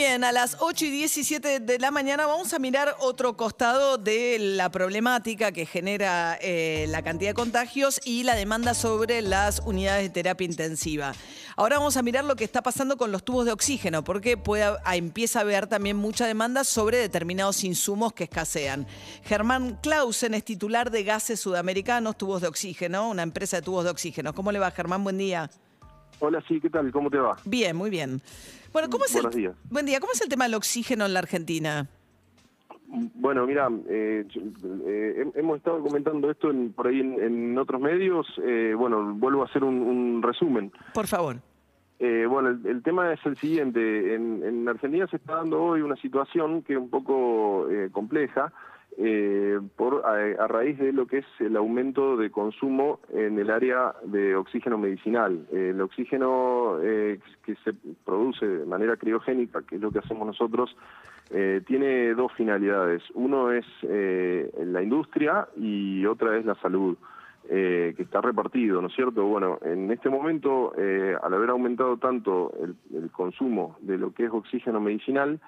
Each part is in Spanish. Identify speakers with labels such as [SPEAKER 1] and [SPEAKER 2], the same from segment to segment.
[SPEAKER 1] bien, a las 8 y 17 de la mañana vamos a mirar otro costado de la problemática que genera eh, la cantidad de contagios y la demanda sobre las unidades de terapia intensiva. Ahora vamos a mirar lo que está pasando con los tubos de oxígeno, porque puede, a- empieza a haber también mucha demanda sobre determinados insumos que escasean. Germán Clausen es titular de Gases Sudamericanos, Tubos de Oxígeno, una empresa de tubos de oxígeno. ¿Cómo le va, Germán? Buen día.
[SPEAKER 2] Hola, sí, ¿qué tal? ¿Cómo te va?
[SPEAKER 1] Bien, muy bien. Bueno, ¿cómo es
[SPEAKER 2] Buenos
[SPEAKER 1] el,
[SPEAKER 2] días.
[SPEAKER 1] Buen día. ¿Cómo es el tema del oxígeno en la Argentina?
[SPEAKER 2] Bueno, mira, eh, eh, hem- hemos estado comentando esto en- por ahí en, en otros medios. eh, bueno, vuelvo a hacer un, un resumen.
[SPEAKER 1] Por favor.
[SPEAKER 2] Eh, bueno, el, el tema es el siguiente. En, en Argentina se está dando hoy una situación que es un poco eh, compleja eh, por a, raíz de lo que es el aumento de consumo en el área de oxígeno medicinal. Eh, el oxígeno eh, que se produce de manera criogénica, que es lo que hacemos nosotros, eh, tiene dos finalidades. Uno es eh, la industria y otra es la salud eh, que está repartido, ¿no es cierto? Bueno, en este momento, eh, al haber aumentado tanto el, el consumo de lo que es oxígeno medicinal,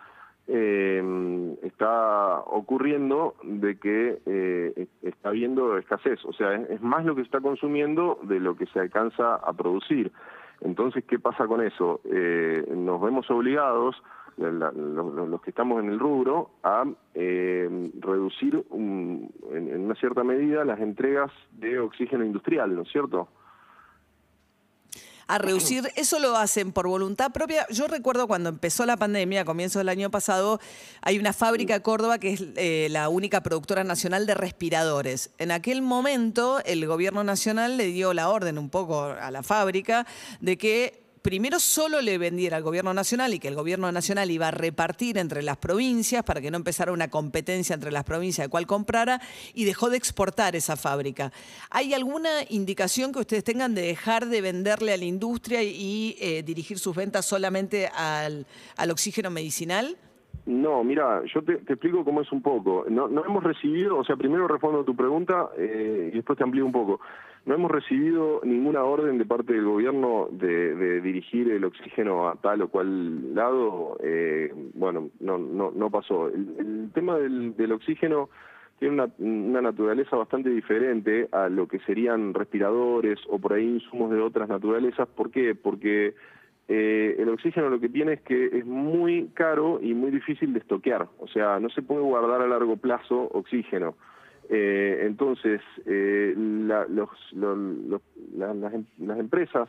[SPEAKER 2] eh, está ocurriendo de que eh, está habiendo escasez, o sea, es, más lo que se está consumiendo de lo que se alcanza a producir. Entonces, ¿qué pasa con eso? Eh, nos vemos obligados, los que estamos en el rubro, a eh, reducir un- en una cierta medida las entregas de oxígeno industrial, ¿no es cierto?
[SPEAKER 1] A reducir, eso lo hacen por voluntad propia. Yo recuerdo cuando empezó la pandemia, a comienzos del año pasado, hay una fábrica de Córdoba que es eh, la única productora nacional de respiradores. En aquel momento, el gobierno nacional le dio la orden un poco a la fábrica de que primero solo le vendiera al gobierno nacional y que el gobierno nacional iba a repartir entre las provincias para que no empezara una competencia entre las provincias de cuál comprara y dejó de exportar esa fábrica. ¿Hay alguna indicación que ustedes tengan de dejar de venderle a la industria y eh, dirigir sus ventas solamente al, al oxígeno medicinal?
[SPEAKER 2] No, mira, yo te, explico cómo es un poco. No, no hemos recibido, o sea, primero respondo a tu pregunta eh, y después te amplío un poco. No hemos recibido ninguna orden de parte del gobierno de, de dirigir el oxígeno a tal o cual lado. eh, bueno, no, no, no pasó. El, tema del, del oxígeno tiene una naturaleza bastante diferente a lo que serían respiradores o por ahí insumos de otras naturalezas. ¿Por qué? Porque eh, el oxígeno lo que tiene es que es muy caro y muy difícil de estoquear. O sea, no se puede guardar a largo plazo oxígeno. Eh, entonces, eh, la- los, lo- lo- la- las, em- las empresas,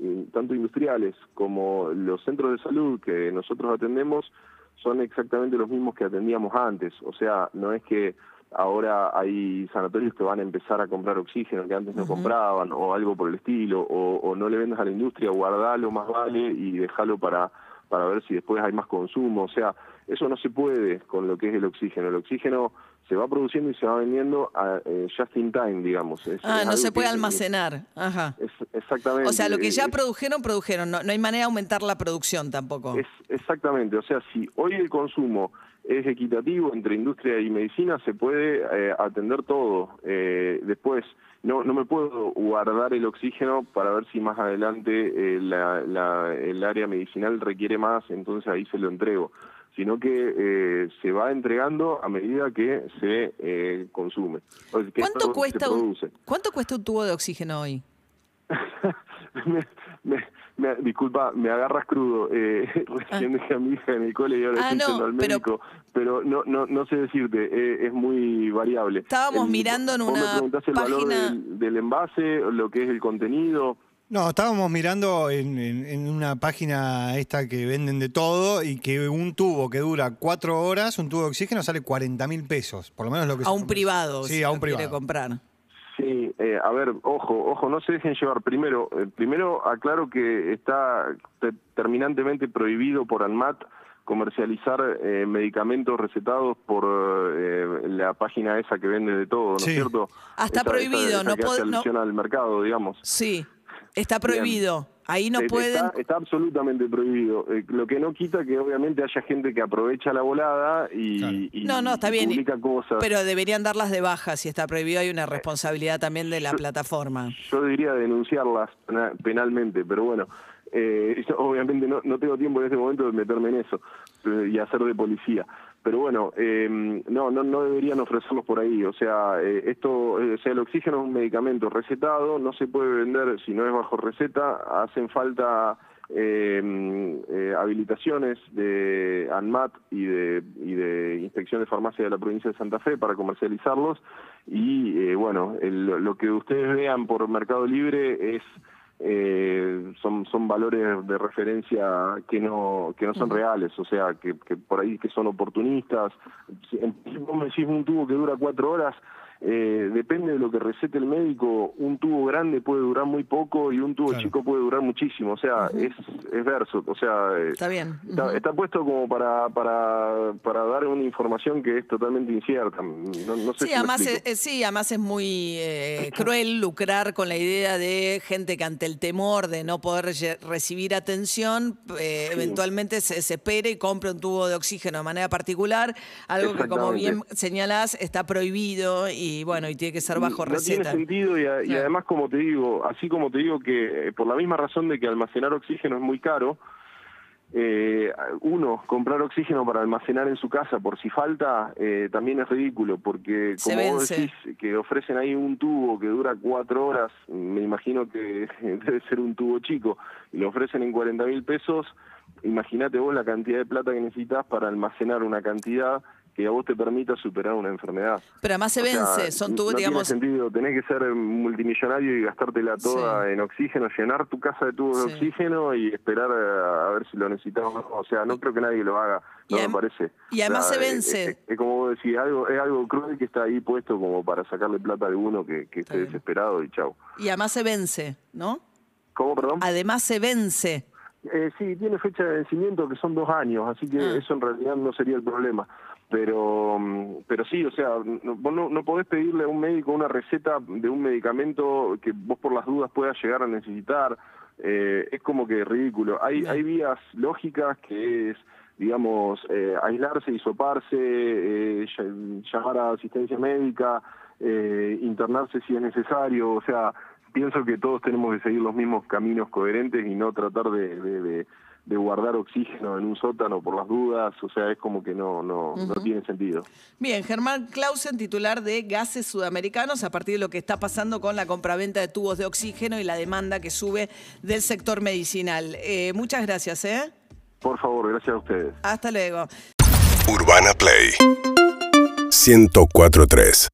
[SPEAKER 2] eh, tanto industriales como los centros de salud que nosotros atendemos, son exactamente los mismos que atendíamos antes. O sea, no es que ahora hay sanatorios que van a empezar a comprar oxígeno que antes no compraban o algo por el estilo, o, o no le vendas a la industria, guardalo más vale y déjalo para, para ver si después hay más consumo. O sea, eso no se puede con lo que es el oxígeno. El oxígeno se va produciendo y se va vendiendo a, eh, just in time, digamos. Es-
[SPEAKER 1] Ah,
[SPEAKER 2] es
[SPEAKER 1] no se puede almacenar. Ajá.
[SPEAKER 2] es- exactamente.
[SPEAKER 1] O sea, lo que ya produjeron, produjeron. No, no hay manera de aumentar la producción tampoco.
[SPEAKER 2] Es, exactamente, o sea, si hoy el consumo es equitativo entre industria y medicina, se puede eh, atender todo. Eh, después, no, no me puedo guardar el oxígeno para ver si más adelante eh, la- la- el área medicinal requiere más, entonces ahí se lo entrego. Sino que eh, se va entregando a medida que se eh, consume. que,
[SPEAKER 1] ¿Cuánto
[SPEAKER 2] se
[SPEAKER 1] cuesta, un. ¿Cuánto cuesta un tubo de oxígeno hoy?
[SPEAKER 2] me, me- me- disculpa, me agarras crudo. Eh, recién dejé a mi hija en el cole y ahora
[SPEAKER 1] Ah,
[SPEAKER 2] estoy
[SPEAKER 1] no,
[SPEAKER 2] al médico. Pero, no, no, no sé decirte, eh, es muy variable.
[SPEAKER 1] Estábamos
[SPEAKER 2] El-
[SPEAKER 1] mirando en
[SPEAKER 2] vos
[SPEAKER 1] una
[SPEAKER 2] me preguntás el valor
[SPEAKER 1] página-
[SPEAKER 2] del, del envase, lo que es el contenido.
[SPEAKER 3] No, estábamos mirando en, en- en una página esta que venden de todo y que un tubo que dura cuatro horas, un tubo de oxígeno, sale 40 mil pesos. Por lo menos lo que
[SPEAKER 1] A
[SPEAKER 3] se-
[SPEAKER 1] un privado.
[SPEAKER 3] Sí,
[SPEAKER 1] si
[SPEAKER 3] a un
[SPEAKER 1] quiere
[SPEAKER 3] privado.
[SPEAKER 1] comprar.
[SPEAKER 2] Sí, eh, a ver, ojo, ojo, no se dejen llevar. Primero, eh, primero aclaro que está te- terminantemente prohibido por ANMAT comercializar eh, medicamentos recetados por eh, la página esa que vende de todo, ¿no
[SPEAKER 3] Sí.
[SPEAKER 2] es cierto?
[SPEAKER 1] Ah, está
[SPEAKER 2] Esa- esa-
[SPEAKER 1] prohibido,
[SPEAKER 2] esa
[SPEAKER 1] no
[SPEAKER 2] hace
[SPEAKER 1] no-
[SPEAKER 2] al mercado, digamos.
[SPEAKER 1] Sí, está prohibido. Ahí no
[SPEAKER 2] Eh,
[SPEAKER 1] pueden...
[SPEAKER 2] Está, está absolutamente prohibido. Eh, lo que no quita que obviamente haya gente que aprovecha la volada y,
[SPEAKER 3] Claro.
[SPEAKER 2] y-
[SPEAKER 1] No, no, está
[SPEAKER 2] y
[SPEAKER 1] bien.
[SPEAKER 2] publica cosas.
[SPEAKER 1] Pero deberían darlas de baja. Si está prohibido, hay una responsabilidad también de la plataforma.
[SPEAKER 2] Yo diría denunciarlas pena- penalmente, pero bueno, eh, yo obviamente no, no tengo tiempo en este momento de meterme en eso eh, y hacer de policía. Pero bueno, eh, no, no, no deberían ofrecerlos por ahí. O sea, eh, esto, eh, o sea, el oxígeno es un medicamento recetado, no se puede vender si no es bajo receta. Hacen falta eh, eh, habilitaciones de ANMAT y de, y de Inspección de Farmacia de la provincia de Santa Fe para comercializarlos. Y eh, bueno, el- lo que ustedes vean por Mercado Libre es eh, son son valores de referencia que no que no son reales, o sea, que, que por ahí que son oportunistas. Si vos me decís un tubo que dura cuatro horas, eh, depende de lo que recete el médico, un tubo grande puede durar muy poco y un tubo
[SPEAKER 3] Claro.
[SPEAKER 2] chico puede durar muchísimo, o sea, es, es verso, o sea, eh,
[SPEAKER 1] Está bien.
[SPEAKER 2] Está, está puesto como para, para, para dar una información que es totalmente incierta. No, no sé
[SPEAKER 1] Sí,
[SPEAKER 2] si
[SPEAKER 1] además es, sí, además es muy eh, cruel lucrar con la idea de gente que ante el temor de no poder recibir atención, eh, eventualmente se desespere y compre un tubo de oxígeno de manera particular, algo que como bien señalás está prohibido y bueno, y tiene que ser bajo
[SPEAKER 2] no tiene sentido y, a- y
[SPEAKER 1] Claro.
[SPEAKER 2] además como te digo, así como te digo que eh, por la misma razón de que almacenar oxígeno es muy caro, eh, uno, comprar oxígeno para almacenar en su casa por si falta, eh, también es ridículo, porque como vos decís que ofrecen ahí un tubo que dura cuatro horas, me imagino que debe ser un tubo chico, y lo ofrecen en 40 mil pesos, imagínate vos la cantidad de plata que necesitas para almacenar una cantidad que a vos te permita superar una enfermedad.
[SPEAKER 1] Pero además se
[SPEAKER 2] O sea,
[SPEAKER 1] vence, son tubos,
[SPEAKER 2] no
[SPEAKER 1] digamos,
[SPEAKER 2] tiene sentido, tenés que ser multimillonario y gastártela toda
[SPEAKER 1] Sí.
[SPEAKER 2] en oxígeno, llenar tu casa de tubos
[SPEAKER 1] Sí.
[SPEAKER 2] de oxígeno y esperar a, a ver si lo necesitas o sea, no creo que nadie lo haga,
[SPEAKER 1] Y
[SPEAKER 2] no me
[SPEAKER 1] adem-
[SPEAKER 2] parece.
[SPEAKER 1] y además
[SPEAKER 2] O sea,
[SPEAKER 1] se vence.
[SPEAKER 2] Es, es como vos decís, algo, es algo cruel que está ahí puesto como para sacarle plata a alguno que, que esté desesperado y chau.
[SPEAKER 1] y además se vence, ¿no?
[SPEAKER 2] ¿Cómo, perdón?
[SPEAKER 1] Además se vence.
[SPEAKER 2] Eh, sí, tiene fecha de vencimiento que son dos años, así que
[SPEAKER 1] Ah.
[SPEAKER 2] eso en realidad no sería el problema. Pero, pero sí, o sea, no, vos no, no podés pedirle a un médico una receta de un medicamento que vos por las dudas puedas llegar a necesitar. Eh, es como que ridículo. Hay, hay vías lógicas que es, digamos, eh, aislarse, hisoparse, eh, ll- llamar a asistencia médica, eh, internarse si es necesario, o sea, pienso que todos tenemos que seguir los mismos caminos coherentes y no tratar de, de- de- de guardar oxígeno en un sótano por las dudas, o sea, es como que no, no, no tiene sentido.
[SPEAKER 1] Bien, Germán Clausen, titular de Gases Sudamericanos, a partir de lo que está pasando con la compraventa de tubos de oxígeno y la demanda que sube del sector medicinal. Eh, muchas gracias, ¿eh?
[SPEAKER 2] Por favor, gracias a ustedes.
[SPEAKER 1] Hasta luego.
[SPEAKER 4] Urbana Play 1043